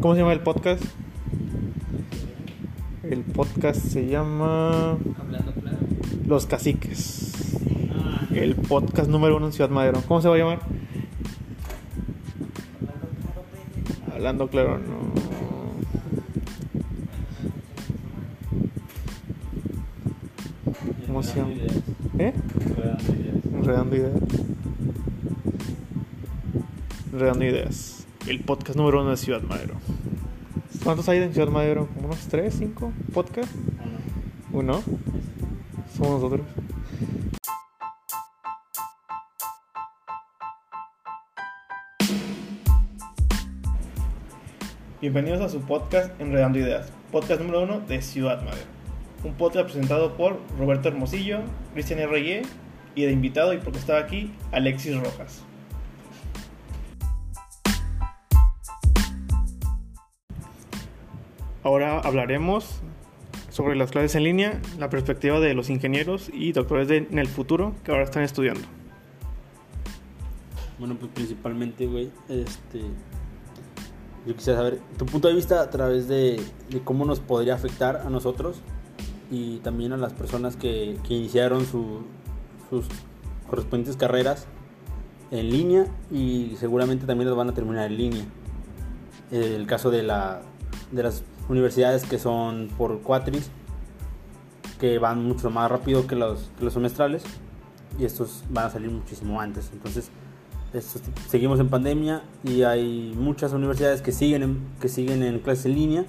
¿Cómo se llama el podcast? El podcast se llama Hablando claro. Los Caciques. El podcast número uno en Ciudad Madero. ¿Cómo se va a llamar? Hablando claro, no. ¿Cómo se llama? ¿Eh? Enredando ideas. Enredando ideas. El podcast número uno de Ciudad Madero. ¿Cuántos hay en Ciudad Madero? ¿Como unos 3, 5 podcasts? ¿Uno? Somos nosotros. Bienvenidos a su podcast Enredando Ideas, podcast número uno de Ciudad Madero. Un podcast presentado por Roberto Hermosillo, Cristian R.Y. y de invitado, y porque estaba aquí, Alexis Rojas. Ahora hablaremos sobre las clases en línea, la perspectiva de los ingenieros y doctores de- en el futuro que ahora están estudiando. Bueno, pues principalmente, güey, este. Yo quisiera saber tu punto de vista a través de, cómo nos podría afectar a nosotros y también a las personas que, iniciaron su- sus correspondientes carreras en línea y seguramente también las van a terminar en línea. El caso de, la, de las universidades que son por cuatris, que van mucho más rápido que los, que los semestrales y estos van a salir muchísimo antes. Entonces, esto- seguimos en pandemia y hay muchas universidades que siguen en, que siguen en clases en línea,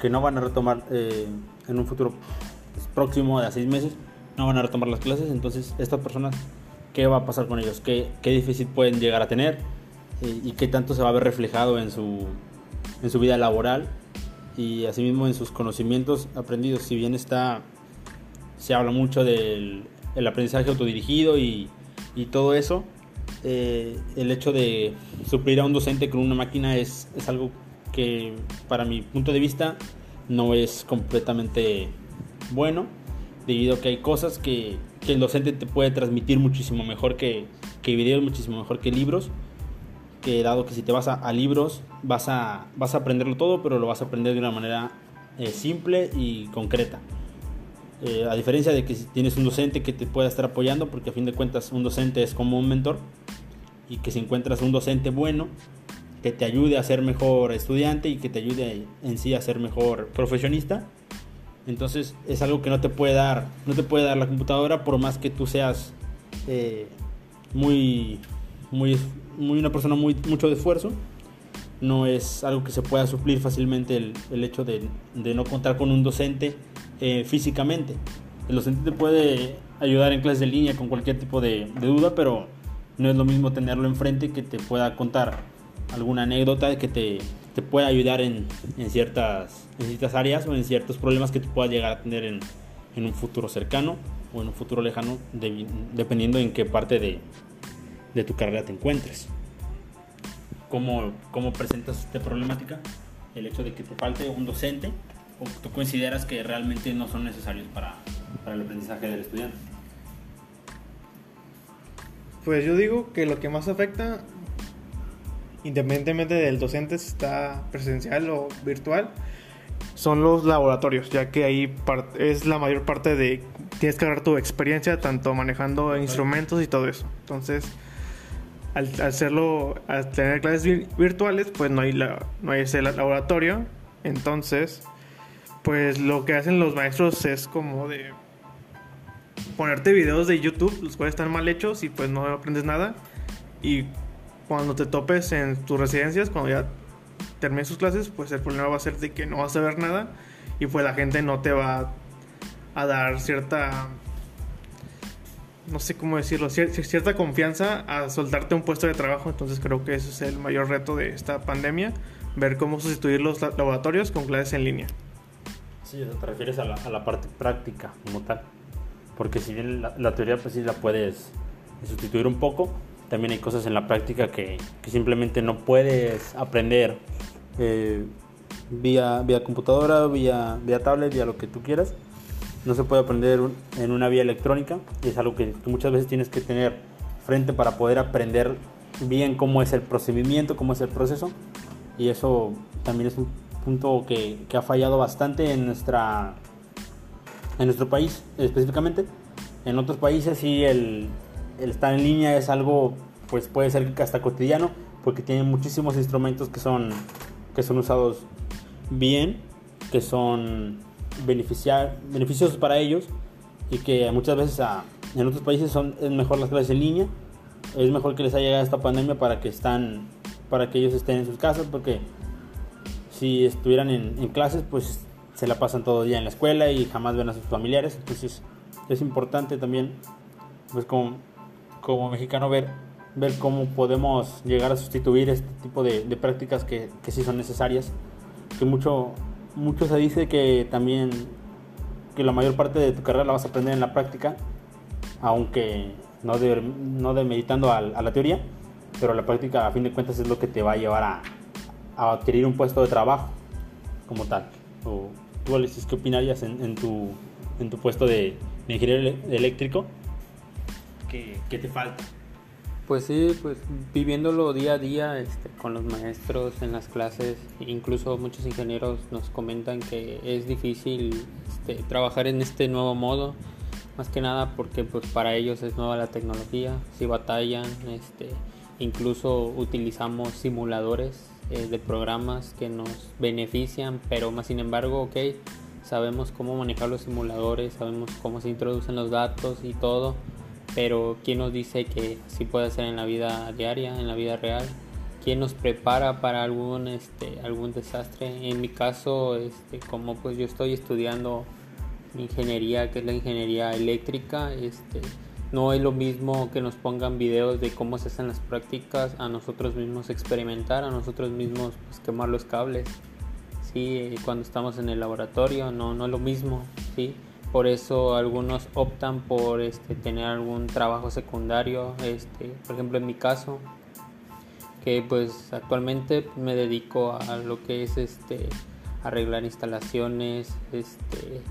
que no van a retomar eh, en un futuro próximo de a seis meses, no van a retomar las clases. Entonces, estas personas, ¿qué va a pasar con ellos? ¿Qué, qué déficit pueden llegar a tener? Eh, ¿Y qué tanto se va a ver reflejado en su, en su vida laboral? Y asimismo en sus conocimientos aprendidos. Si bien está, se habla mucho del el aprendizaje autodirigido y, y todo eso, eh, el hecho de suplir a un docente con una máquina es, es algo que para mi punto de vista no es completamente bueno, debido a que hay cosas que, que el docente te puede transmitir muchísimo mejor que, que videos, muchísimo mejor que libros, que dado que si te vas a, libros vas a, vas a aprenderlo todo, pero lo vas a aprender de una manera eh, simple y concreta. Eh, a diferencia de que si tienes un docente que te pueda estar apoyando, porque a fin de cuentas un docente es como un mentor, y que si encuentras un docente bueno, que te ayude a ser mejor estudiante y que te ayude en sí a ser mejor profesionista, entonces es algo que no te puede dar, no te puede dar la computadora por más que tú seas eh, muy, muy, muy una persona muy mucho de esfuerzo. No es algo que se pueda suplir fácilmente el, el hecho de, de no contar con un docente eh, físicamente. El docente te puede ayudar en clases de línea con cualquier tipo de, duda, pero no es lo mismo tenerlo enfrente que te pueda contar alguna anécdota que te, te pueda ayudar en, en ciertas, ciertas áreas o en ciertos problemas que tú puedas llegar a tener en, en un futuro cercano o en un futuro lejano, de- dependiendo en qué parte de, de tu carrera te encuentres. ¿Cómo, ¿Cómo presentas esta problemática? El hecho de que te falte un docente o tú consideras que realmente no son necesarios para, para el aprendizaje del estudiante. Pues yo digo que lo que más afecta, independientemente del docente si está presencial o virtual, son los laboratorios, ya que ahí es la mayor parte de tienes que agarrar tu experiencia tanto manejando instrumentos y todo eso. Entonces, al, hacerlo, tener clases vir- virtuales, pues no hay la, no hay ese la- laboratorio. Entonces, pues lo que hacen los maestros es como de ponerte videos de YouTube, los cuales están mal hechos y pues no aprendes nada. Y cuando te topes en tus residencias, cuando ya termines sus clases, pues el problema va a ser de que no vas a ver nada y pues la gente no te va a dar cierta, no sé cómo decirlo, cier- cierta confianza a soltarte un puesto de trabajo. Entonces creo que ese es el mayor reto de esta pandemia, ver cómo sustituir los la- laboratorios con clases en línea. Sí, te refieres a la, parte práctica como tal. Porque si bien la, la teoría pues sí la puedes sustituir un poco, también hay cosas en la práctica que, que simplemente no puedes aprender eh, vía, vía computadora, vía, vía tablet, vía lo que tú quieras. No se puede aprender en una vía electrónica y es algo que, que muchas veces tienes que tener frente para poder aprender bien cómo es el procedimiento, cómo es el proceso Y eso también es un punto que, que ha fallado bastante en nuestra en nuestro país específicamente. En otros países sí el, el estar en línea es algo, pues puede ser hasta cotidiano, porque tienen muchísimos instrumentos que son, que son usados bien, que son beneficiar, beneficiosos para ellos y que muchas veces en otros países son es mejor las clases en línea es mejor que les haya llegado esta pandemia para que están para que ellos estén en sus casas porque si estuvieran en, clases pues se la pasan todo el día en la escuela y jamás ven a sus familiares. Entonces es importante también pues como, como mexicano ver ver cómo podemos llegar a sustituir este tipo de, de prácticas que, que sí son necesarias que mucho mucho se dice que también que la mayor parte de tu carrera la vas a aprender en la práctica, aunque no de, no de meditando a, la teoría, pero la práctica a fin de cuentas es lo que te va a llevar a, a adquirir un puesto de trabajo como tal. O, ¿Tú, Alexis, qué opinarías en, tu, en tu puesto de ingeniero eléctrico? ¿Qué, ¿Qué te falta? Pues sí, pues viviéndolo día a día este, con los maestros en las clases, incluso muchos ingenieros nos comentan que es difícil este, trabajar en este nuevo modo, más que nada porque pues para ellos es nueva la tecnología, si batallan, este, incluso utilizamos simuladores eh, de programas que nos benefician, pero más sin embargo, ok, sabemos cómo manejar los simuladores, sabemos cómo se introducen los datos y todo pero ¿quién nos dice que así puede ser en la vida diaria, en la vida real? ¿Quién nos prepara para algún, este, algún desastre? En mi caso, este, como pues yo estoy estudiando ingeniería, que es la ingeniería eléctrica, este, no es lo mismo que nos pongan videos de cómo se hacen las prácticas, a nosotros mismos experimentar, a nosotros mismos pues, quemar los cables. Sí, cuando estamos en el laboratorio, no, no es lo mismo, sí por eso algunos optan por este, tener algún trabajo secundario este, por ejemplo en mi caso que pues actualmente me dedico a lo que es este arreglar instalaciones este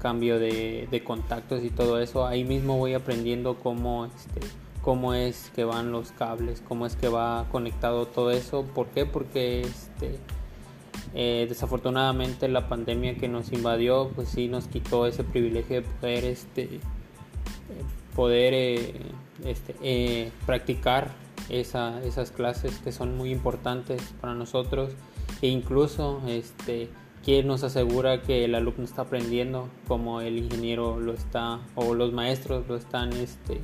cambio de, de contactos y todo eso. Ahí mismo voy aprendiendo cómo este cómo es que van los cables cómo es que va conectado todo eso. Por qué porque este eh, desafortunadamente la pandemia que nos invadió pues sí nos quitó ese privilegio de poder este poder eh, este, eh, practicar esas clases que son muy importantes para nosotros. E incluso este quien nos asegura que el alumno está aprendiendo como el ingeniero lo está o los maestros lo están este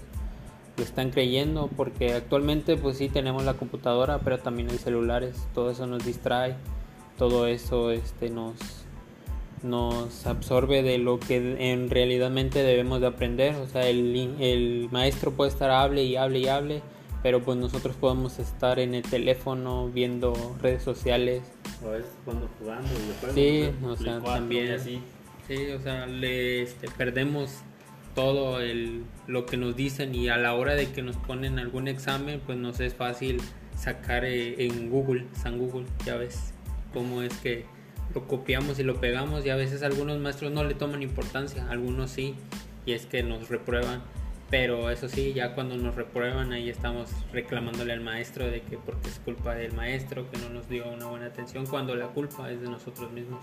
lo están creyendo porque actualmente pues sí tenemos la computadora pero también hay celulares. Todo eso nos distrae todo eso este, nos, nos absorbe de lo que en realidadmente debemos de aprender. O sea, el, el maestro puede estar hable y hable y hable, pero pues nosotros podemos estar en el teléfono viendo redes sociales. O a cuando jugando. Sí, o sea, también. Así. Sí, o sea, le este, perdemos todo el, lo que nos dicen y a la hora de que nos ponen algún examen, pues nos es fácil sacar eh, en Google, San Google, ya ves cómo es que lo copiamos y lo pegamos y a veces algunos maestros no le toman importancia, algunos sí, y es que nos reprueban. Pero eso sí, ya cuando nos reprueban ahí estamos reclamándole al maestro de que porque es culpa del maestro que no nos dio una buena atención cuando la culpa es de nosotros mismos.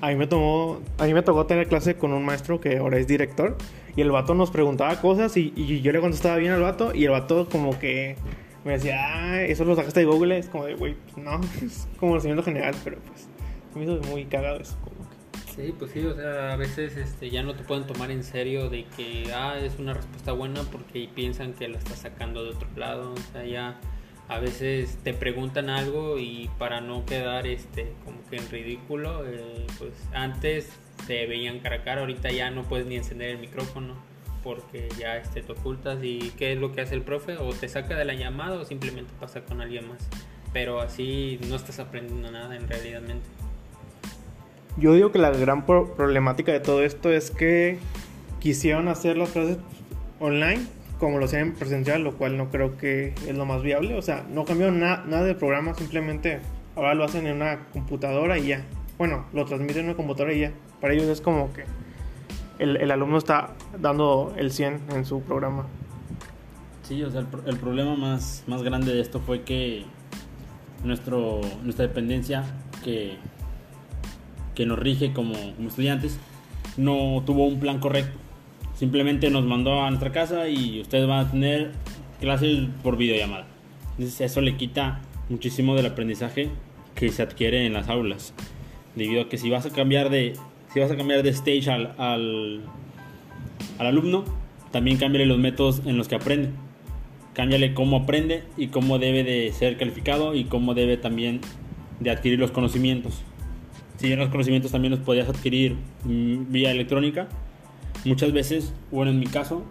A mí me tomó, a mí me tocó tener clase con un maestro que ahora es director y el vato nos preguntaba cosas y, y yo le contestaba bien al vato y el vato como que me decía, ah, eso lo sacaste de Google. Es como de, güey, pues no, es como conocimiento general, pero pues me hizo muy cagado eso. Como Sí, pues sí, o sea, a veces este, ya no te pueden tomar en serio de que, ah, es una respuesta buena porque piensan que la estás sacando de otro lado. O sea, ya a veces te preguntan algo y para no quedar este, como que en ridículo, eh, pues antes te veían cara a cara, ahorita ya no puedes ni encender el micrófono porque ya este, te ocultas y qué es lo que hace el profe o te saca de la llamada o simplemente pasa con alguien más. Pero así no estás aprendiendo nada en realidad. Yo digo que la gran problemática de todo esto es que quisieron hacer las clases online como lo hacían en presencial, lo cual no creo que es lo más viable. O sea, no cambió nada del programa, simplemente ahora lo hacen en una computadora y ya. Bueno, lo transmiten en una computadora y ya. Para ellos es como que el, el, alumno está dando el 100 en su programa. Sí, o sea, el, problema más, más grande de esto fue que nuestro, nuestra dependencia que, que nos rige como, como estudiantes no tuvo un plan correcto. Simplemente nos mandó a nuestra casa y ustedes van a tener clases por videollamada. Entonces eso le quita muchísimo del aprendizaje que se adquiere en las aulas. Debido a que si vas a cambiar de, si vas a cambiar de stage al, al, al alumno, también cámbiale los métodos en los que aprende. Cámbiale cómo aprende y cómo debe de ser calificado y cómo debe también de adquirir los conocimientos. Si bien los conocimientos también los podías adquirir mm, vía electrónica, muchas veces, bueno en mi caso,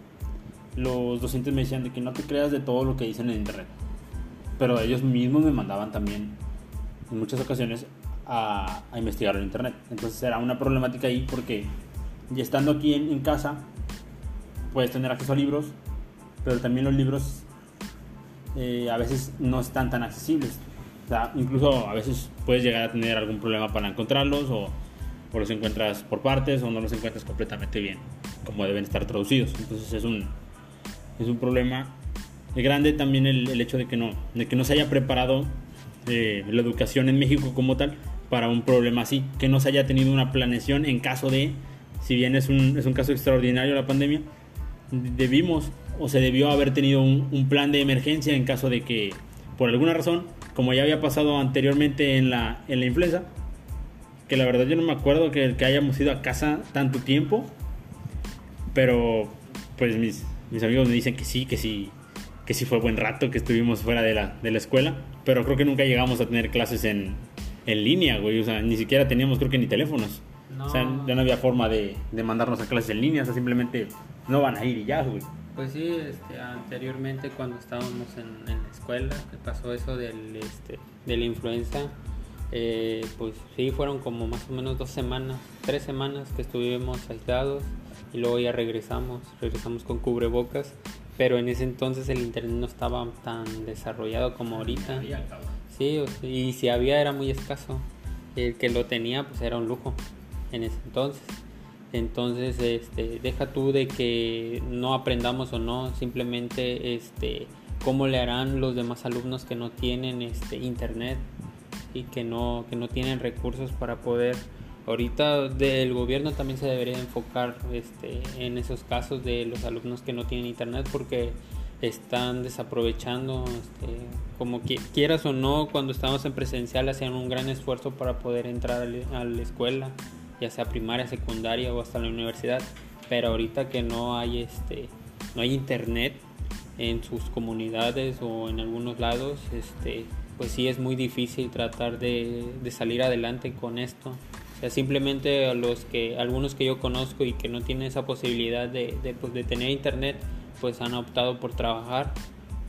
los docentes me decían de que no te creas de todo lo que dicen en internet. Pero ellos mismos me mandaban también, en muchas ocasiones, a, a investigar en internet. Entonces era una problemática ahí porque ya estando aquí en, en casa, puedes tener acceso a libros, pero también los libros eh, a veces no están tan accesibles. O sea, incluso a veces puedes llegar a tener algún problema para encontrarlos o, o los encuentras por partes o no los encuentras completamente bien, como deben estar traducidos. Entonces es un, es un problema grande también el, el hecho de que, no, de que no se haya preparado eh, la educación en México como tal para un problema así, que no se haya tenido una planeación en caso de, si bien es un, es un caso extraordinario la pandemia, debimos o se debió haber tenido un, un, plan de emergencia en caso de que, por alguna razón, como ya había pasado anteriormente en la, en la influenza, que la verdad yo no me acuerdo que, que hayamos ido a casa tanto tiempo, pero pues mis, mis amigos me dicen que sí, que sí, que sí fue buen rato que estuvimos fuera de la, de la escuela, pero creo que nunca llegamos a tener clases en, en línea, güey, o sea, ni siquiera teníamos creo que ni teléfonos. No. O sea, ya no había forma de, de mandarnos a clases en línea, o sea, simplemente no van a ir y ya, güey. Pues sí, este, anteriormente cuando estábamos en, en, la escuela, que pasó eso del, este, de la influenza, eh, pues sí, fueron como más o menos dos semanas, tres semanas que estuvimos aislados y luego ya regresamos, regresamos con cubrebocas, pero en ese entonces el internet no estaba tan desarrollado como ahorita. Sí, y si había era muy escaso. El que lo tenía pues era un lujo en ese entonces. Entonces, este, deja tú de que no aprendamos o no, simplemente este, cómo le harán los demás alumnos que no tienen este, internet y que no, que no tienen recursos para poder. Ahorita del gobierno también se debería enfocar este, en esos casos de los alumnos que no tienen internet porque están desaprovechando, este, como quieras o no, cuando estábamos en presencial hacían un gran esfuerzo para poder entrar a la escuela ya sea primaria, secundaria o hasta la universidad, pero ahorita que no hay este no hay internet en sus comunidades o en algunos lados, este pues sí es muy difícil tratar de salir adelante con esto. O sea, simplemente a los que algunos que yo conozco y que no tienen esa posibilidad de, de, pues, de tener internet, pues han optado por trabajar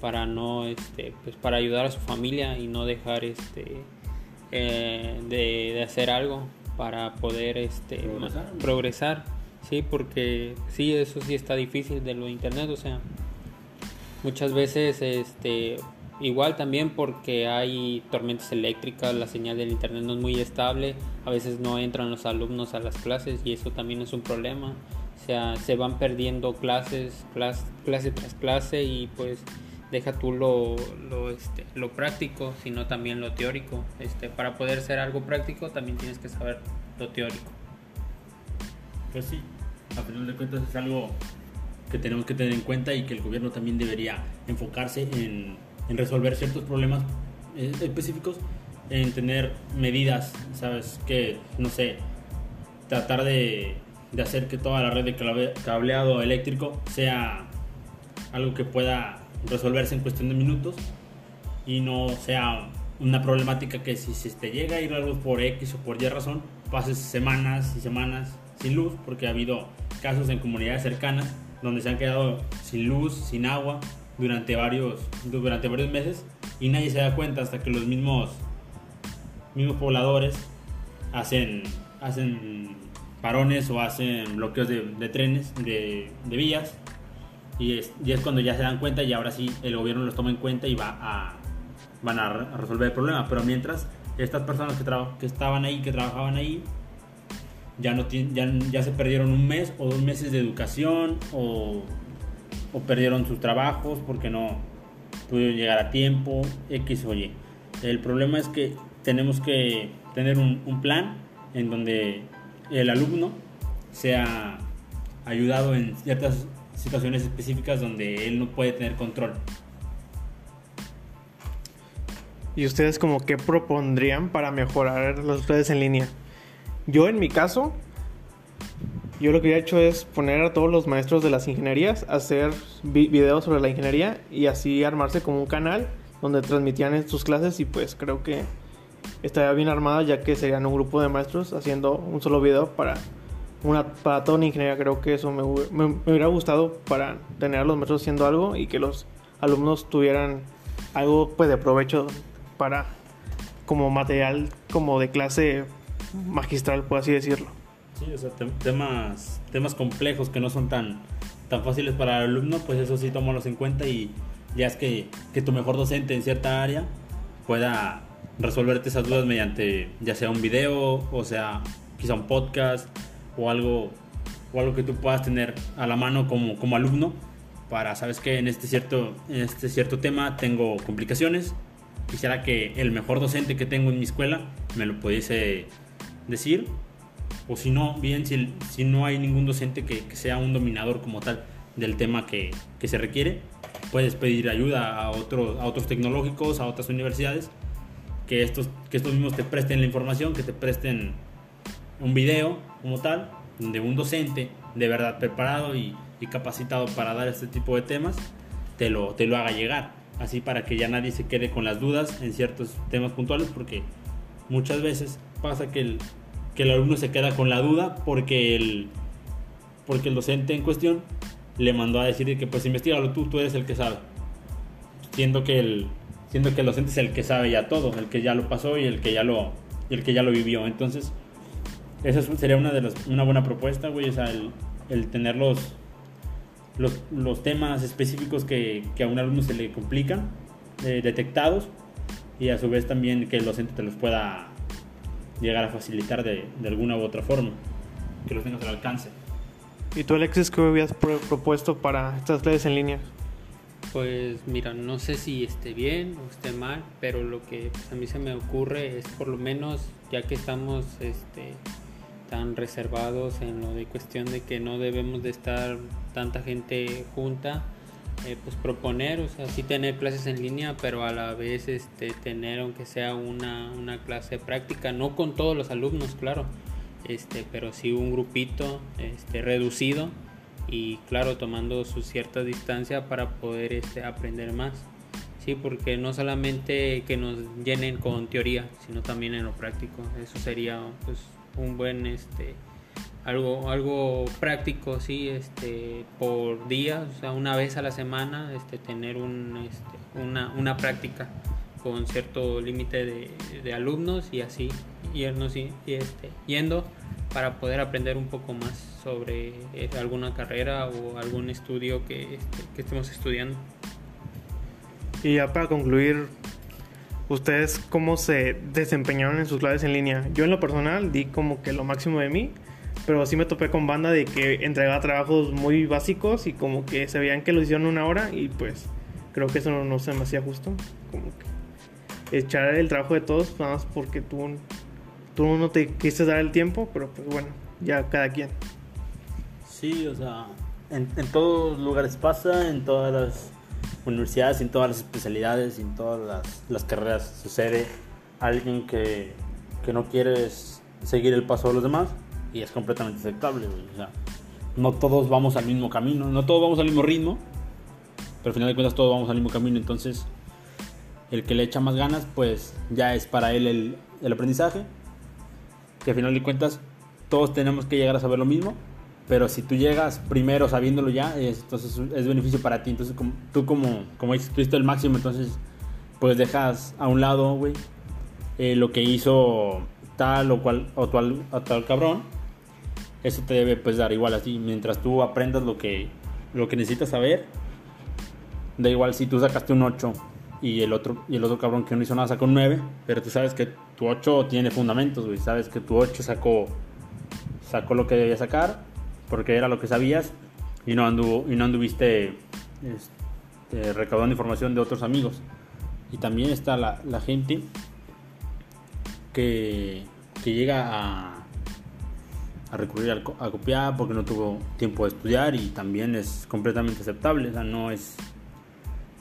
para no este pues para ayudar a su familia y no dejar este eh, de, de hacer algo para poder este progresar. progresar. sí porque sí eso sí está difícil de lo internet o sea muchas veces este igual también porque hay tormentas eléctricas la señal del internet no es muy estable a veces no entran los alumnos a las clases y eso también es un problema o sea se van perdiendo clases clase, clase tras clase y pues deja tú lo, lo, este, lo práctico, sino también lo teórico. Este, para poder ser algo práctico también tienes que saber lo teórico. Pues sí, a final de cuentas es algo que tenemos que tener en cuenta y que el gobierno también debería enfocarse en, en resolver ciertos problemas eh, específicos, en tener medidas, ¿sabes? Que, no sé, tratar de, de hacer que toda la red de cableado eléctrico sea algo que pueda resolverse en cuestión de minutos y no sea una problemática que si se te llega a ir la luz por X o por Y razón, pases semanas y semanas sin luz, porque ha habido casos en comunidades cercanas donde se han quedado sin luz, sin agua durante varios, durante varios meses y nadie se da cuenta hasta que los mismos, mismos pobladores hacen, hacen parones o hacen bloqueos de, de trenes, de, de vías y es, y es, cuando ya se dan cuenta y ahora sí el gobierno los toma en cuenta y va a, van a, re a resolver el problema. Pero mientras estas personas que, que estaban ahí, que trabajaban ahí, ya, no ya, ya se perdieron un mes o dos meses de educación o, o perdieron sus trabajos porque no pudieron llegar a tiempo, X o Y. El problema es que tenemos que tener un, plan en donde el alumno sea ayudado en ciertas situaciones específicas donde él no puede tener control. ¿Y ustedes como qué propondrían para mejorar las clases en línea? Yo en mi caso, yo lo que he hecho es poner a todos los maestros de las ingenierías a hacer vi- videos sobre la ingeniería y así armarse como un canal donde transmitían sus clases y pues creo que estaría bien armada ya que serían un grupo de maestros haciendo un solo video para una para toda una ingeniería. Creo que eso me hubiera gustado para tener a los maestros haciendo algo y que los alumnos tuvieran algo pues de provecho para como material como de clase magistral por así decirlo Sí, o sea, tem- temas, temas complejos que no son tan, tan fáciles para el alumno, pues eso sí tómalos en cuenta y ya es que, que tu mejor docente en cierta área pueda resolverte esas dudas mediante ya sea un video o sea quizá un podcast o algo o algo que tú puedas tener a la mano como, como alumno para sabes que en este cierto en este cierto tema tengo complicaciones quisiera que el mejor docente que tengo en mi escuela me lo pudiese decir o si no, bien, si, si no hay ningún docente que, que sea un dominador como tal del tema que, que se requiere, puedes pedir ayuda a, otros a otros tecnológicos, a otras universidades, que estos, que estos mismos te presten la información, que te presten un video como tal, donde un docente de verdad preparado y, y capacitado para dar este tipo de temas, te lo, te lo haga llegar. Así para que ya nadie se quede con las dudas en ciertos temas puntuales, porque muchas veces pasa que el, que el alumno se queda con la duda porque el, porque el docente en cuestión le mandó a decir que pues investigalo tú, tú eres el que sabe. Siendo que el, siendo que el docente es el que sabe ya todo, el que ya lo pasó y el que ya lo, el que ya lo vivió. Entonces, esa es- sería una, de las, una buena propuesta, güey, o sea, el, el tener los, los, los temas específicos que, que a un alumno se le complican, eh, detectados, y a su vez también que el docente te los pueda llegar a facilitar de, de alguna u otra forma, que los tengas al alcance. ¿Y tú, Alexis, qué habías pro- propuesto para estas clases en línea? Pues mira, no sé si esté bien o esté mal, pero lo que pues, a mí se me ocurre es por lo menos, ya que estamos este, tan reservados en lo de cuestión de que no debemos de estar tanta gente junta, eh, pues proponer, o sea, sí tener clases en línea, pero a la vez este, tener aunque sea una, una clase práctica, no con todos los alumnos, claro, este, pero sí un grupito este, reducido y claro tomando su cierta distancia para poder este, aprender más. Sí porque no solamente que nos llenen con teoría sino también en lo práctico. Eso sería pues un buen este algo algo práctico sí este por día o sea una vez a la semana este tener un este, una, una práctica con cierto límite de, de alumnos y así y, este, yendo para poder aprender un poco más sobre eh, alguna carrera o algún estudio que, este, que estemos estudiando. Y ya para concluir, ¿ustedes cómo se desempeñaron en sus clases en línea? Yo en lo personal di como que lo máximo de mí, pero sí me topé con banda de que entregaba trabajos muy básicos y como que se veían que lo hicieron una hora y pues creo que eso no, no se me justo. Como que echar el trabajo de todos nada más porque tú, tú no te quisiste dar el tiempo, pero pues bueno, ya cada quien. Sí, o sea, en, en todos lugares pasa, en todas las universidades, en todas las especialidades, en todas las, las carreras sucede alguien que, que no quiere seguir el paso de los demás y es completamente aceptable. güey. O sea, no todos vamos al mismo camino, no todos vamos al mismo ritmo, pero al final de cuentas todos vamos al mismo camino, entonces el que le echa más ganas, pues ya es para él el, aprendizaje, que al final de cuentas todos tenemos que llegar a saber lo mismo, pero si tú llegas primero sabiéndolo ya, es, entonces es beneficio para ti. Entonces como- tú como, como dices, el máximo, entonces pues dejas a un lado, güey, eh, lo que hizo tal o cual o tal, o tal cabrón. Eso te debe pues dar igual así, mientras tú aprendas lo que, lo que necesitas saber. Da igual si tú sacaste un 8 y el otro, y el otro cabrón que no hizo nada sacó un 9, pero tú sabes que tu 8 tiene fundamentos, güey. Sabes que tu 8 sacó, sacó lo que debía sacar, porque era lo que sabías, y no, anduvo, y no anduviste este, recaudando información de otros amigos. Y también está la, la gente que, que llega a, a recurrir a copiar porque no tuvo tiempo de estudiar y también es completamente aceptable. O sea, no es,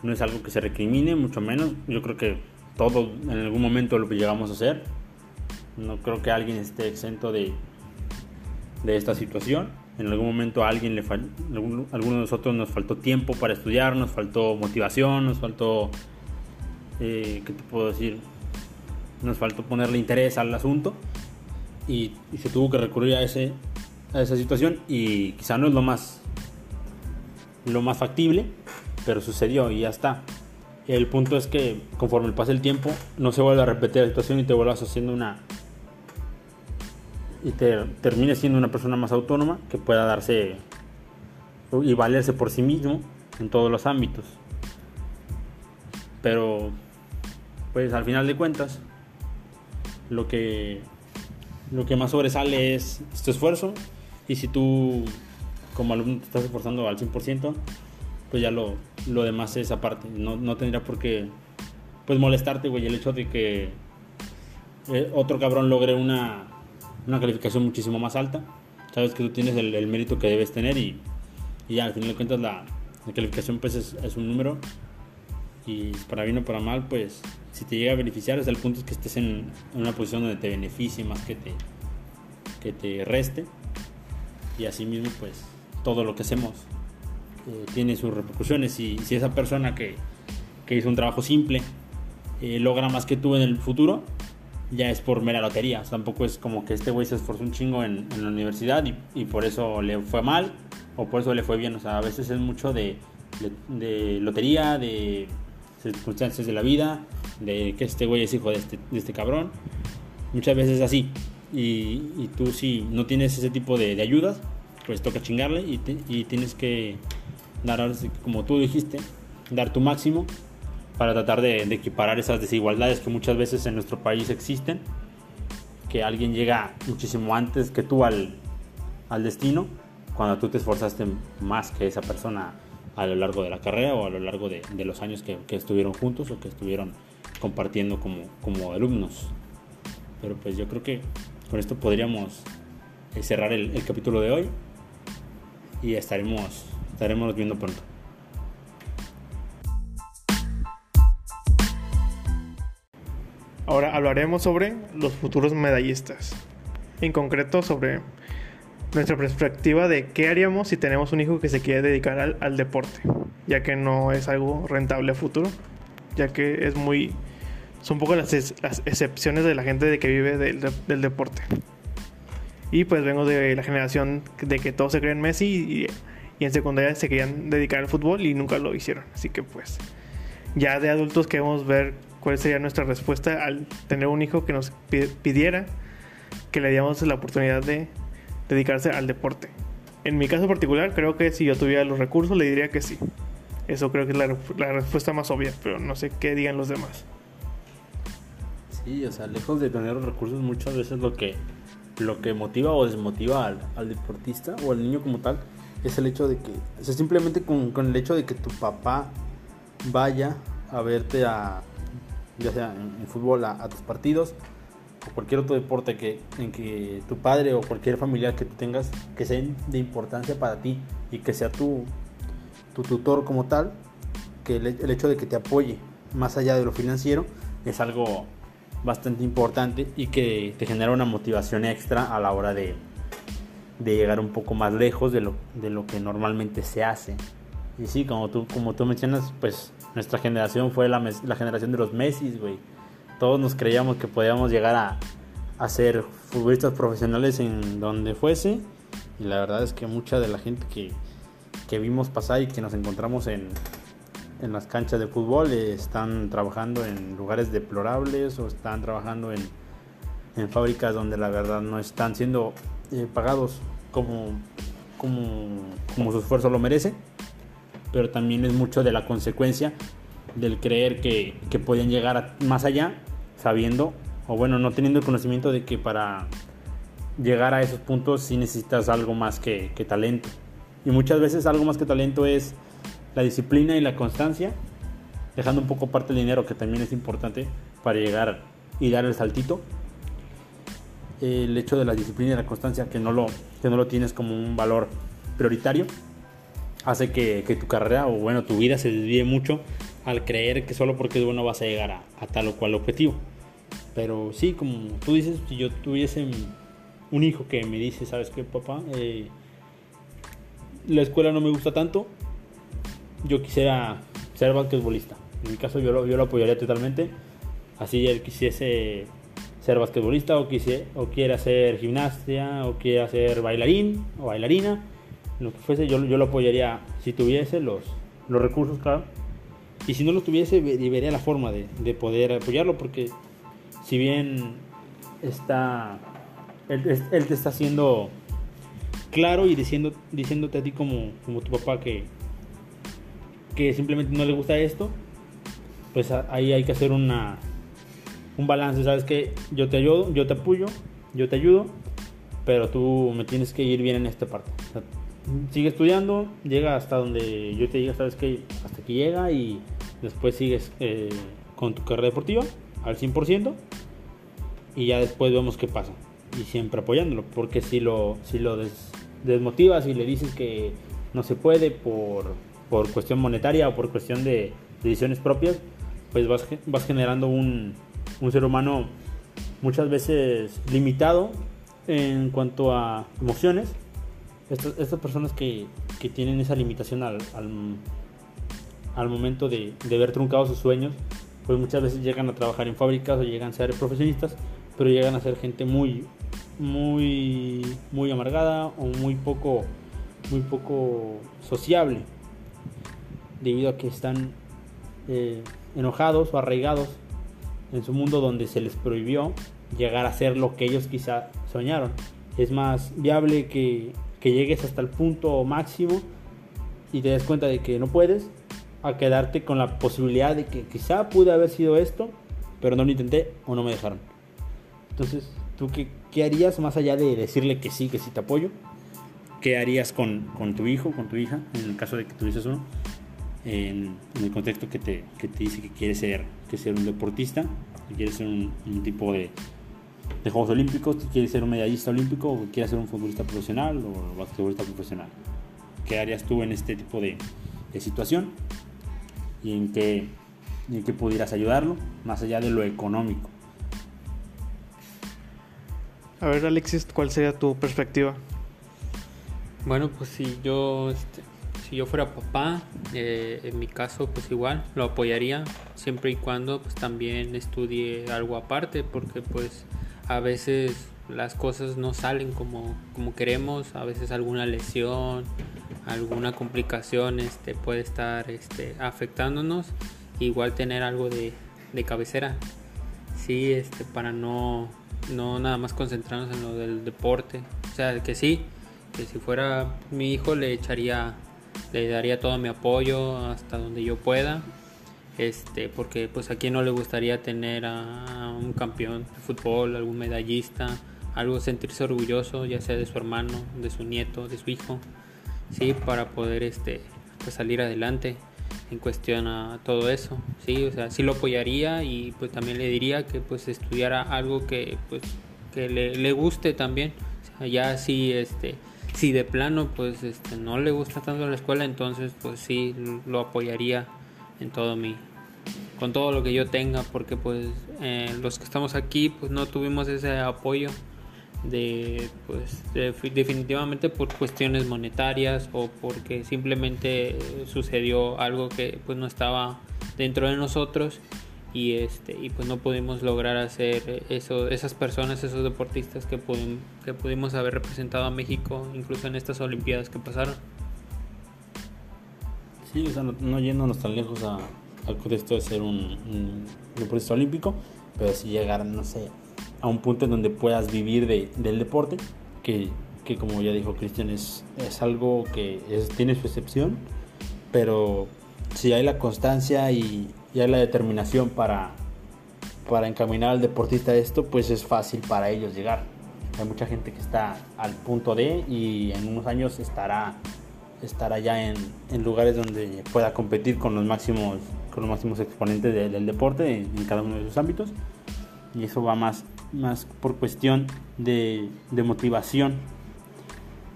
no es algo que se recrimine, mucho menos. Yo creo que todos en algún momento lo llegamos a hacer. No creo que alguien esté exento de, de esta situación. En algún momento a alguien le fal- alguno de nosotros nos faltó tiempo para estudiar, nos faltó motivación, nos faltó, eh, ¿qué te puedo decir? Nos faltó ponerle interés al asunto y, se tuvo que recurrir a, ese, a esa situación y quizá no es lo más, lo más factible, pero sucedió y ya está. El punto es que conforme pase el tiempo no se vuelve a repetir la situación y te vuelvas haciendo una y te termines siendo una persona más autónoma que pueda darse y valerse por sí mismo en todos los ámbitos. Pero pues al final de cuentas lo que lo que más sobresale es tu esfuerzo y si tú como alumno te estás esforzando al 100%, pues ya lo, lo demás es aparte. No, no tendría por qué pues molestarte, güey, el hecho de que eh, otro cabrón logre una, una calificación muchísimo más alta. Sabes que tú tienes el, el mérito que debes tener y, y ya al final de cuentas la, la calificación pues es, es un número y para bien o para mal pues si te llega a beneficiar hasta el punto es que estés en, una posición donde te beneficie más que te, que te reste y así mismo pues todo lo que hacemos eh, tiene sus repercusiones y si esa persona que, que hizo un trabajo simple eh, logra más que tú en el futuro ya es por mera lotería. O sea, tampoco es como que este güey se esforzó un chingo en, en la universidad y, y por eso le fue mal o por eso le fue bien. O sea, a veces es mucho de, de lotería, de circunstancias de la vida, de que este güey es hijo de este, este cabrón. Muchas veces es así. Y, tú si no tienes ese tipo de, ayudas, pues toca chingarle y, tienes que dar, como tú dijiste, dar tu máximo para tratar de, de equiparar esas desigualdades que muchas veces en nuestro país existen, que alguien llega muchísimo antes que tú al, al destino, cuando tú te esforzaste más que esa persona a lo largo de la carrera o a lo largo de, los años que, que estuvieron juntos o que estuvieron compartiendo como, como alumnos. Pero pues yo creo que con esto podríamos eh, cerrar el, el capítulo de hoy y estaremos, estaremos viendo pronto. Ahora hablaremos sobre los futuros medallistas. En concreto sobre nuestra perspectiva de qué haríamos si tenemos un hijo que se quiere dedicar al, deporte, ya que no es algo rentable a futuro, ya que es muy... Son las, ex- las excepciones de la gente de que vive del, de- del deporte. Y pues vengo de la generación de que todos se creen Messi y, y en secundaria se querían dedicar al fútbol y nunca lo hicieron. Así que pues ya de adultos queremos ver cuál sería nuestra respuesta al tener un hijo que nos pi- pidiera que le diéramos la oportunidad de dedicarse al deporte. En mi caso particular, creo que si yo tuviera los recursos, le diría que sí. Eso creo que es la, re- la respuesta más obvia, pero no sé qué digan los demás. Sí, o sea, lejos de tener los recursos, muchas veces lo que, lo que motiva o desmotiva al, al deportista o al niño como tal es el hecho de que, o sea, simplemente con, con el hecho de que tu papá vaya a verte a, ya sea en, fútbol, a tus partidos cualquier otro deporte que, en que tu padre o cualquier familiar que tú tengas que sea de importancia para ti y que sea tu, tu tutor como tal, que el, hecho de que te apoye más allá de lo financiero es algo bastante importante y que te genera una motivación extra a la hora de, de llegar un poco más lejos de lo, de lo que normalmente se hace. Y sí, como tú, como tú mencionas, pues nuestra generación fue la, la generación de los Messi, güey. Todos nos creíamos que podíamos llegar a, a ser futbolistas profesionales en donde fuese. Y la verdad es que mucha de la gente que, que vimos pasar y que nos encontramos en, en las canchas de fútbol eh, están trabajando en lugares deplorables o están trabajando en, en fábricas donde la verdad no están siendo eh, pagados como, como, su esfuerzo lo merece. Pero también es mucho de la consecuencia del creer que, que pueden llegar más allá sabiendo o bueno, no teniendo el conocimiento de que para llegar a esos puntos sí necesitas algo más que, que talento. Y muchas veces algo más que talento es la disciplina y la constancia dejando un poco aparte el dinero, que también es importante para llegar y dar el saltito, el hecho de la disciplina y la constancia, que no lo, que no lo tienes como un valor prioritario, hace que, que tu carrera o bueno, tu vida se desvíe mucho al creer que solo porque es bueno vas a llegar a, a tal o cual objetivo. Pero sí, como tú dices, si yo tuviese un hijo que me dice, ¿sabes qué, papá? Eh, la escuela no me gusta tanto, yo quisiera ser basquetbolista. En mi caso yo lo, yo lo apoyaría totalmente. Así él quisiese ser basquetbolista o, o quiere hacer gimnasia o quiere hacer bailarín o bailarina, lo que fuese, yo, yo lo apoyaría si tuviese los, los recursos, claro. Y si no los tuviese, vería la forma de, de poder apoyarlo porque si bien está él, te está haciendo claro y diciendo, diciéndote a ti como, como tu papá que, que simplemente no le gusta esto, pues ahí hay que hacer una, un balance, ¿sabes que Yo te ayudo, yo te apoyo, yo te ayudo, pero tú me tienes que ir bien en esta parte. sigue estudiando, llega hasta donde yo te diga, ¿sabes que Hasta que llega y después sigues eh, con tu carrera deportiva al 100% y ya después vemos qué pasa. Y siempre apoyándolo, porque si lo, si lo desmotivas y le dices que no se puede por, por cuestión monetaria o por cuestión de decisiones propias, pues vas, vas generando un, un ser humano muchas veces limitado en cuanto a emociones. Estas, estas personas que, que, tienen esa limitación al, al, al momento de, de, ver truncados sus sueños, pues muchas veces llegan a trabajar en fábricas o llegan a ser profesionistas, pero llegan a ser gente muy, muy, muy amargada o muy poco, muy poco sociable, debido a que están eh, enojados o arraigados en su mundo donde se les prohibió llegar a ser lo que ellos quizá soñaron. Es más viable que, que llegues hasta el punto máximo y te des cuenta de que no puedes, a quedarte con la posibilidad de que quizá pude haber sido esto, pero no lo intenté o no me dejaron. Entonces, ¿tú qué, qué harías más allá de decirle que sí, que sí te apoyo? ¿Qué harías con, con tu hijo, con tu hija, en el caso de que tuvieses uno? En, en, el contexto que te, que te dice que quiere ser, que ser un deportista, que quiere ser un, un tipo de, de, Juegos Olímpicos, que quiere ser un medallista olímpico o quiere ser un futbolista profesional o basquetbolista profesional. ¿Qué harías tú en este tipo de, de situación? Y en qué, en qué pudieras ayudarlo, más allá de lo económico. A ver, Alexis, ¿cuál sería tu perspectiva? Bueno, pues si yo, este, si yo fuera papá, eh, en mi caso, pues igual lo apoyaría siempre y cuando, pues también estudie algo aparte, porque pues a veces las cosas no salen como, como queremos, a veces alguna lesión, alguna complicación, este, puede estar, este, afectándonos. Igual tener algo de, de cabecera, sí, este, para no no nada más concentrarnos en lo del deporte. O sea, que sí, que si fuera mi hijo le echaría, le daría todo mi apoyo hasta donde yo pueda. Este, porque pues a quien no le gustaría tener a un campeón de fútbol, algún medallista, algo sentirse orgulloso, ya sea de su hermano, de su nieto, de su hijo, sí, para poder este, pues, salir adelante en cuestión a todo eso, sí, o sea, sí lo apoyaría y pues también le diría que pues estudiara algo que pues que le, le guste también, o sea, ya si este si de plano pues este no le gusta tanto la escuela, entonces pues sí lo apoyaría en todo mi con todo lo que yo tenga porque pues eh, los que estamos aquí pues no tuvimos ese apoyo de pues de, definitivamente por cuestiones monetarias o porque simplemente sucedió algo que pues no estaba dentro de nosotros y este y pues no pudimos lograr hacer eso esas personas esos deportistas que pudimos, que pudimos haber representado a México incluso en estas olimpiadas que pasaron. Sí o sea no, no yéndonos tan lejos a, al contexto de ser un, un deportista olímpico pero si llegar no sé a un punto en donde puedas vivir de, del deporte, que, que, como ya dijo Cristian, es, es algo que tiene su excepción, pero si hay la constancia y, y hay la determinación para, para encaminar al deportista a esto, pues es fácil para ellos llegar. Hay mucha gente que está al punto de y en unos años estará, estará ya en, en lugares donde pueda competir con los máximos con los máximos exponentes de- del deporte en, en cada uno de sus ámbitos. Y eso va más, más por cuestión de, motivación.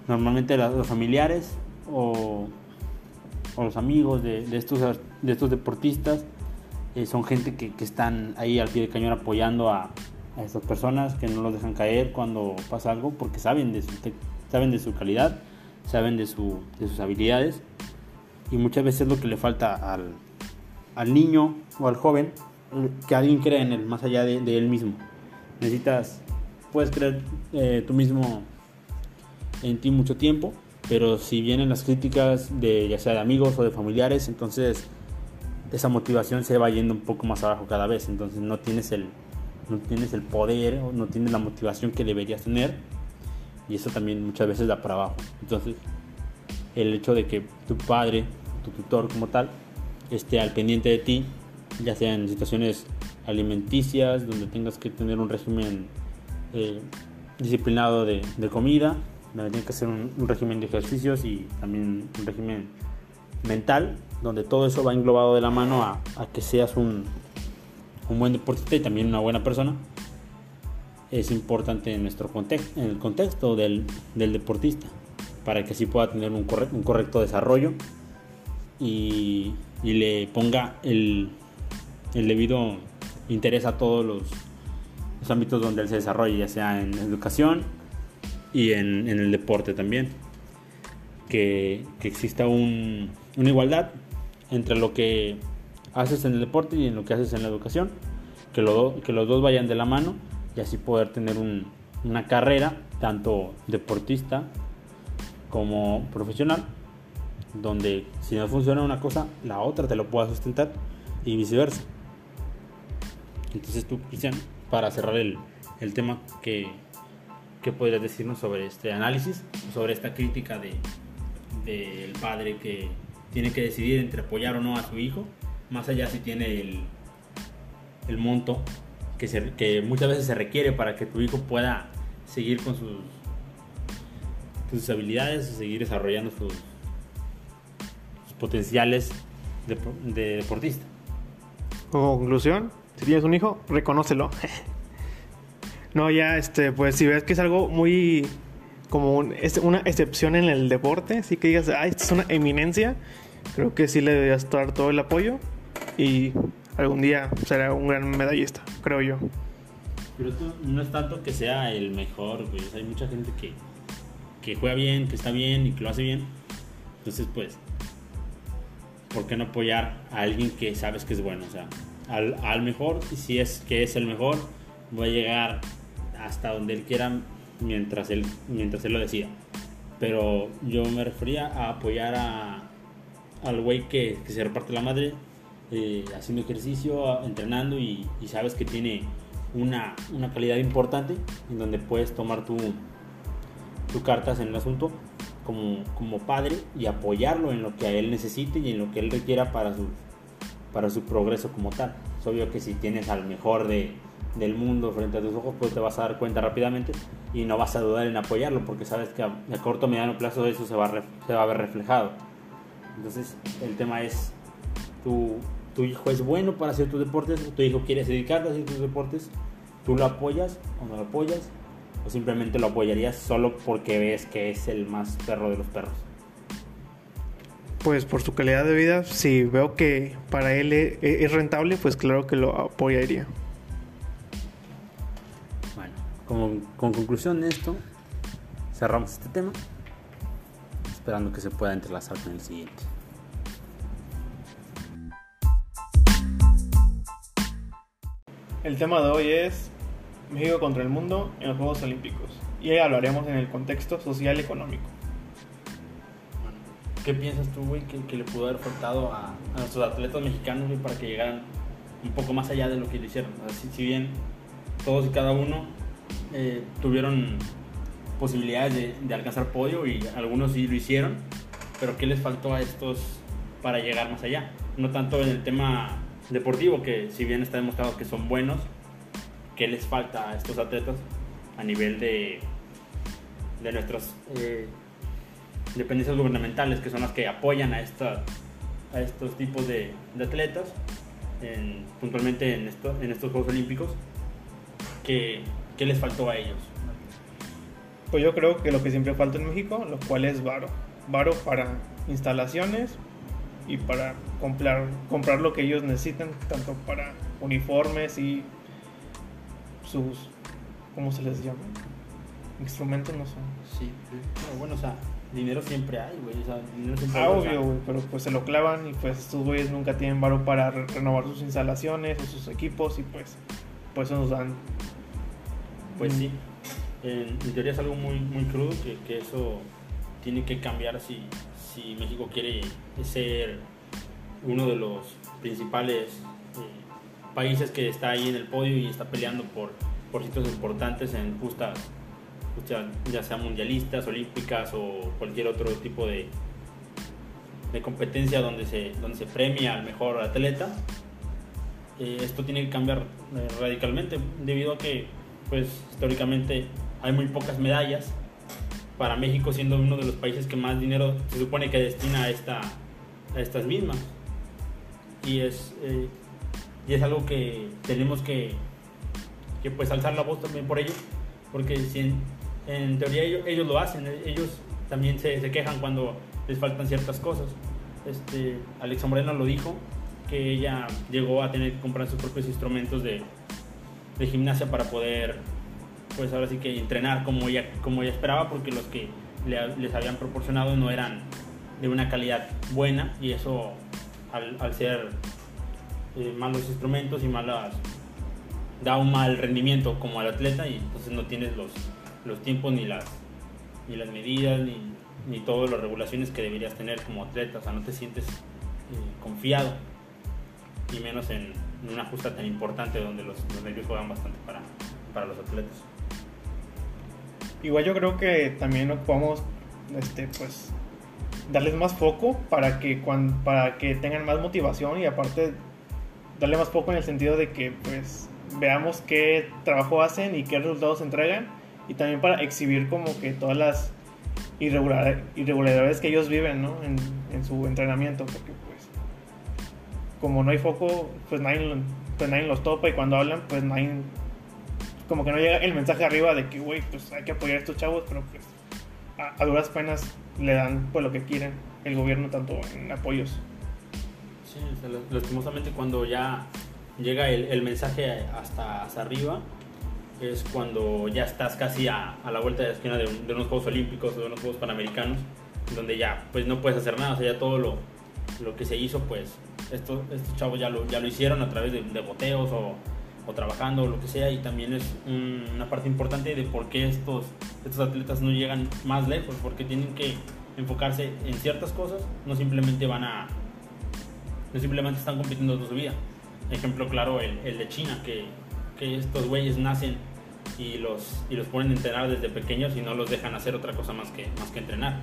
Normalmente los familiares o, o los amigos de, estos, de estos deportistas eh, son gente que, que están ahí al pie de cañón apoyando a, estas personas, que no los dejan caer cuando pasa algo, porque saben de su, saben de su calidad, saben de, su, de sus habilidades, y muchas veces es lo que le falta al, al niño o al joven, que alguien crea en él, más allá de él mismo. Necesitas, puedes creer eh, tú mismo en ti mucho tiempo, pero si vienen las críticas de ya sea de amigos o de familiares, entonces esa motivación se va yendo un poco más abajo cada vez, entonces no tienes el no tienes el poder no tienes la motivación que deberías tener y eso también muchas veces da para abajo. Entonces, el hecho de que tu padre, tu tutor como tal, esté al pendiente de ti, ya sea en situaciones alimenticias, donde tengas que tener un régimen eh, disciplinado de, de comida, donde tienes que hacer un, régimen de ejercicios y también un régimen mental, donde todo eso va englobado de la mano a, que seas un, un buen deportista y también una buena persona, es importante en nuestro contexto, en el contexto del, del deportista, para que así pueda tener un correcto desarrollo y, y le ponga el, el debido interés a todos los, ámbitos donde él se desarrolle, ya sea en educación y en, el deporte también. Que, que exista un- una igualdad entre lo que haces en el deporte y en lo que haces en la educación, que, lo que los dos vayan de la mano y así poder tener un- una carrera, tanto deportista como profesional, donde si no funciona una cosa, la otra te lo pueda sustentar y viceversa. Entonces tú, Cristian, para cerrar el, el tema, ¿qué, ¿qué podrías decirnos sobre este análisis, sobre esta crítica de del padre que tiene que decidir entre apoyar o no a su hijo, más allá si tiene el, el monto que, se- que muchas veces se requiere para que tu hijo pueda seguir con sus, sus habilidades, seguir desarrollando sus, sus potenciales de, de deportista. Como conclusión, si tienes un hijo, reconócelo. no, ya, este, pues si ves que es algo muy como un- es una excepción en el deporte, sí que digas, ah, esta es una eminencia, creo que sí le deberías dar todo el apoyo y algún día será un gran medallista, creo yo. Pero esto no es tanto que sea el mejor, sea, hay mucha gente que, que juega bien, que está bien y que lo hace bien. Entonces, pues, ¿por qué no apoyar a alguien que sabes que es bueno? O sea, al, al mejor, y si es que es el mejor, voy a llegar hasta donde él quiera mientras él, mientras él lo decida. Pero yo me refería a apoyar a, al güey que, que se reparte la madre eh, haciendo ejercicio, entrenando y, y sabes que tiene una, una calidad importante en donde puedes tomar tu, tu cartas en el asunto como, como padre y apoyarlo en lo que a él necesite y en lo que él requiera para su, para su progreso como tal. Es obvio que si tienes al mejor de, del mundo frente a tus ojos, pues te vas a dar cuenta rápidamente y no vas a dudar en apoyarlo porque sabes que a, corto o mediano plazo eso se va, a ver reflejado. Entonces el tema es, tu, hijo es bueno para hacer tus deportes, tu hijo quiere dedicarse a hacer tus deportes, tú lo apoyas o no lo apoyas, o simplemente lo apoyarías solo porque ves que es el más perro de los perros. Pues por su calidad de vida, si veo que para él e- e- es rentable, pues claro que lo apoyaría. Bueno, como, con conclusión de esto, cerramos este tema, esperando que se pueda entrelazar con el siguiente. El tema de hoy es México contra el mundo en los Juegos Olímpicos. Y ahí hablaremos en el contexto social y económico. ¿Qué piensas tú, güey, que, le pudo haber faltado a, a nuestros atletas mexicanos, para que llegaran un poco más allá de lo que lo hicieron? Si, bien todos y cada uno eh, tuvieron posibilidades de, alcanzar podio y algunos sí lo hicieron, pero ¿qué les faltó a estos para llegar más allá? No tanto en el tema deportivo, que si bien está demostrado que son buenos, ¿qué les falta a estos atletas a nivel de, de nuestras eh, dependencias gubernamentales, que son las que apoyan a, esta, a estos tipos de, atletas? en- puntualmente en, esto- en estos Juegos Olímpicos, ¿qué, qué les faltó a ellos? Pues yo creo que lo que siempre falta en México, lo cual es varo. Varo para instalaciones y para comprar, comprar lo que ellos necesitan, tanto para uniformes y sus, ¿cómo se les llama? Instrumentos no son. Sí, pero bueno, o sea, dinero siempre hay, güey. O sea, dinero siempre Ah, hay, obvio, güey, pero pues se lo clavan y pues estos güeyes nunca tienen varo para re- renovar sus instalaciones o sus equipos y pues, pues eso nos dan. Pues Mm. sí, en, en teoría es algo muy, muy crudo que, que eso tiene que cambiar si, si México quiere ser uno de los principales eh, países que está ahí en el podio y está peleando por, por sitios importantes en justas, ya sea mundialistas, olímpicas o cualquier otro tipo de, de competencia donde se, donde se premia al mejor atleta. Eh, esto tiene que cambiar eh, radicalmente debido a que pues históricamente hay muy pocas medallas para México siendo uno de los países que más dinero se supone que destina a, esta, a estas mismas y es, eh, y es algo que tenemos que, que pues alzar la voz también por ello porque si en teoría ellos, lo hacen eh, ellos también se, quejan cuando les faltan ciertas cosas. Este, Alexa Moreno lo dijo que ella llegó a tener que comprar sus propios instrumentos de, gimnasia para poder, pues ahora sí que entrenar como ella, como ella esperaba, porque los que le- les habían proporcionado no eran de una calidad buena y eso al, al ser eh, malos instrumentos y malas da un mal rendimiento como al atleta y entonces no tienes los, los tiempos ni las ni las medidas ni, ni todas las regulaciones que deberías tener como atleta, o sea, no te sientes eh, confiado. Y menos en, una justa tan importante donde los, los nervios juegan bastante para, para los atletas. Igual yo creo que también ocupamos, este, pues, darles más foco para que, cuan- para que tengan más motivación y aparte darle más foco en el sentido de que, pues, veamos qué trabajo hacen y qué resultados entregan y también para exhibir como que todas las irregular- irregularidades que ellos viven, ¿no? En, en su entrenamiento, porque, pues, como no hay foco, pues nadie, pues nadie los topa y cuando hablan, pues nadie como que no llega el mensaje arriba de que, güey, pues hay que apoyar a estos chavos, pero pues a, a duras penas le dan pues lo que quieren el gobierno tanto en apoyos. Sí, lastimosamente cuando ya llega el, el mensaje hasta, hasta arriba es cuando ya estás casi a, a la vuelta de la esquina de, de unos Juegos Olímpicos o de unos Juegos Panamericanos, donde ya pues no puedes hacer nada, o sea, ya todo lo, lo que se hizo, pues estos, estos chavos ya lo, ya lo hicieron a través de, de boteos o, o trabajando o lo que sea, y también es un- una parte importante de por qué estos, estos atletas no llegan más lejos, porque tienen que enfocarse en ciertas cosas, no simplemente van a, no simplemente están compitiendo toda su vida. Ejemplo claro, el, el de China, que, que estos güeyes nacen y los, y los ponen a entrenar desde pequeños y no los dejan hacer otra cosa más que, más que entrenar.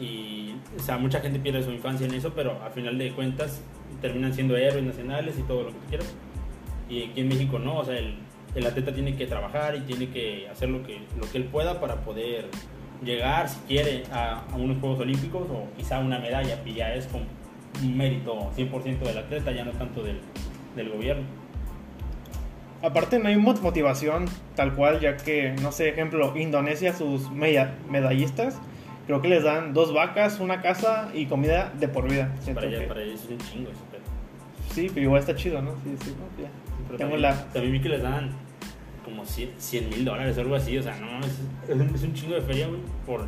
Y, o sea, mucha gente pierde su infancia en eso, pero a final de cuentas terminan siendo héroes nacionales y todo lo que quieras. Y aquí en México no, o sea, el, el atleta tiene que trabajar y tiene que hacer lo que, lo que él pueda para poder llegar, si quiere, a, a unos Juegos Olímpicos o quizá una medalla, que ya es con un mérito 100% del atleta, ya no tanto del, del gobierno. Aparte no hay mo- motivación tal cual, ya que, no sé, ejemplo, Indonesia, sus medallistas, creo que les dan dos vacas, una casa y comida de por vida. Para allá, que- para allá es un chingo eso, pero- Sí, pero igual está chido, ¿no? Sí, sí, no, ya. pero Tengo también, la... también vi que les dan como 100 mil dólares o algo así, o sea, no es, es un chingo de feria, güey, por,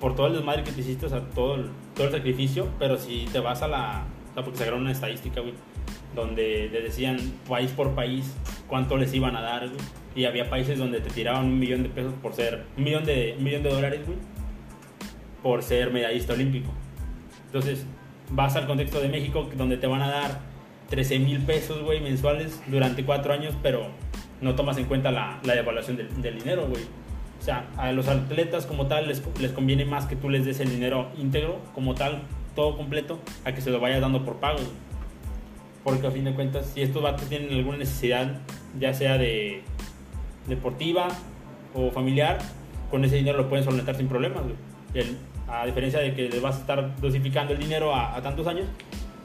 por todo el desmadre que te hiciste, o sea, todo el, todo el sacrificio, pero si te vas a la, o sea, porque sacaron una estadística, güey, donde le decían país por país cuánto les iban a dar, güey, y había países donde te tiraban un millón de pesos por ser, un millón de, un millón de dólares, güey, por ser medallista olímpico. Entonces, vas al contexto de México, donde te van a dar 13 mil pesos, güey, mensuales durante cuatro años, pero no tomas en cuenta la, la devaluación del, del dinero, güey. O sea, a los atletas como tal les, les conviene más que tú les des el dinero íntegro, como tal, todo completo, a que se lo vayas dando por pago. güey. Porque a fin de cuentas, si estos vatos tienen alguna necesidad, ya sea de deportiva o familiar, con ese dinero lo pueden solventar sin problemas, a diferencia de que les vas a estar dosificando el dinero a, a tantos años,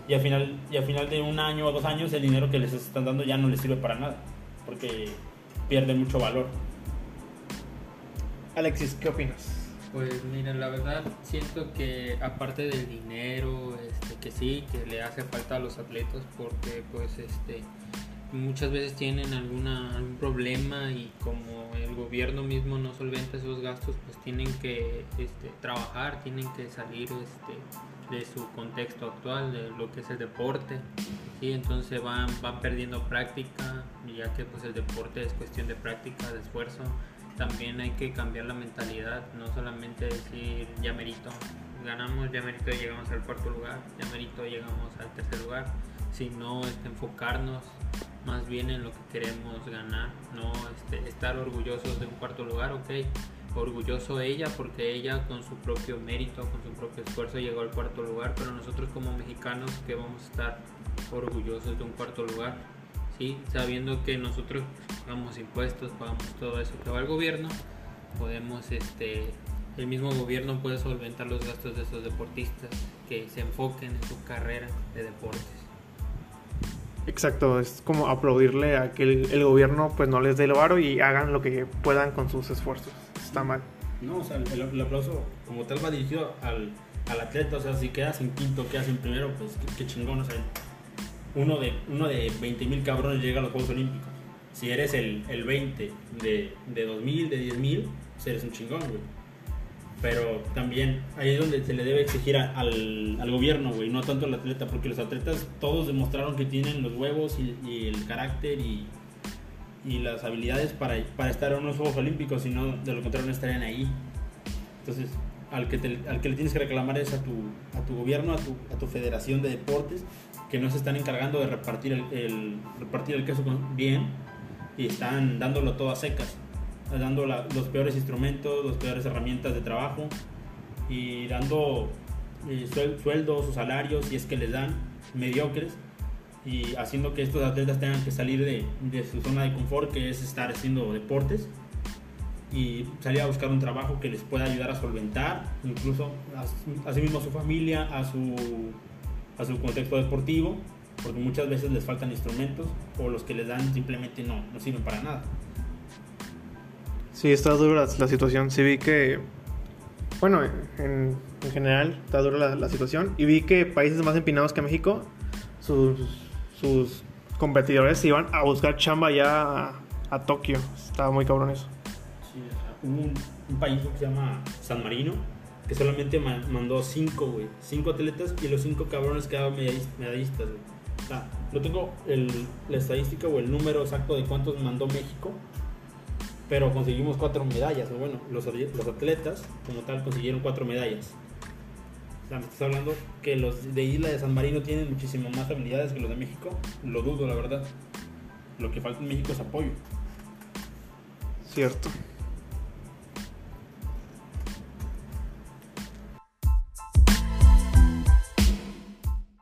Y al, final, y al final de un año o dos años el dinero que les están dando ya no les sirve para nada, porque pierde mucho valor. Alexis, ¿qué opinas? Pues mira, la verdad siento que aparte del dinero, este, que sí, que le hace falta a los atletas porque pues este muchas veces tienen alguna, algún problema y como el gobierno mismo no solventa esos gastos, pues tienen que este, trabajar, tienen que salir este, de su contexto actual, de lo que es el deporte. ¿sí? Entonces van, van perdiendo práctica, ya que pues el deporte es cuestión de práctica, de esfuerzo. También hay que cambiar la mentalidad, no solamente decir ya merito, ganamos, ya merito llegamos al cuarto lugar, ya merito llegamos al tercer lugar, sino este, enfocarnos más bien en lo que queremos ganar, no este, estar orgullosos de un cuarto lugar, ok, orgulloso ella porque ella con su propio mérito, con su propio esfuerzo llegó al cuarto lugar, pero nosotros como mexicanos que vamos a estar orgullosos de un cuarto lugar, ¿sí? sabiendo que nosotros pagamos impuestos, pagamos todo eso que va al gobierno, podemos, este, el mismo gobierno puede solventar los gastos de esos deportistas que se enfoquen en su carrera de deportes. Exacto, es como aplaudirle a que el, el gobierno pues no les dé el varo y hagan lo que puedan con sus esfuerzos. Está mal. No, o sea, el, el aplauso como tal va dirigido al, al atleta, o sea, si quedas en quinto, quedas en primero, pues qué, qué chingón, o sea, uno de, uno de 20 mil cabrones llega a los Juegos Olímpicos. Si eres el, el 20 de, de 2000, de 10 mil, pues eres un chingón, güey. Pero también ahí es donde se le debe exigir a- al, al gobierno, güey, no tanto al atleta, porque los atletas todos demostraron que tienen los huevos y, y el carácter y, y las habilidades para, para estar en unos Juegos Olímpicos, si no, de lo contrario no estarían ahí. Entonces, al que, te- al que le tienes que reclamar es a tu, a tu gobierno, a tu, a tu federación de deportes, que no se están encargando de repartir el, el- repartir el queso bien y están dándolo todo a secas, dando la- los peores instrumentos, las peores herramientas de trabajo y dando eh, suel- sueldos o salarios, si es que les dan, mediocres y haciendo que estos atletas tengan que salir de, de su zona de confort, que es estar haciendo deportes y salir a buscar un trabajo que les pueda ayudar a solventar, incluso a, a sí mismo a su familia, a su, a su contexto deportivo, porque muchas veces les faltan instrumentos o los que les dan simplemente no, no sirven para nada. Sí, está dura la, situación. Sí vi que, bueno, en, en general está dura la, la situación. Y vi que países más empinados que México, sus, sus competidores se iban a buscar chamba ya a, a Tokio. Estaba muy cabrón eso. Sí, un, un país que se llama San Marino que solamente ma- mandó cinco, güey. Cinco atletas y los cinco cabrones quedaban medallis- medallistas, no tengo la estadística o el número exacto de cuántos mandó México, pero conseguimos cuatro medallas. O bueno, los, atlet- los atletas como tal consiguieron cuatro medallas. O sea, me estás hablando que los de Isla de San Marino tienen muchísimo más habilidades que los de México. Lo dudo, la verdad. Lo que falta en México es apoyo. Cierto.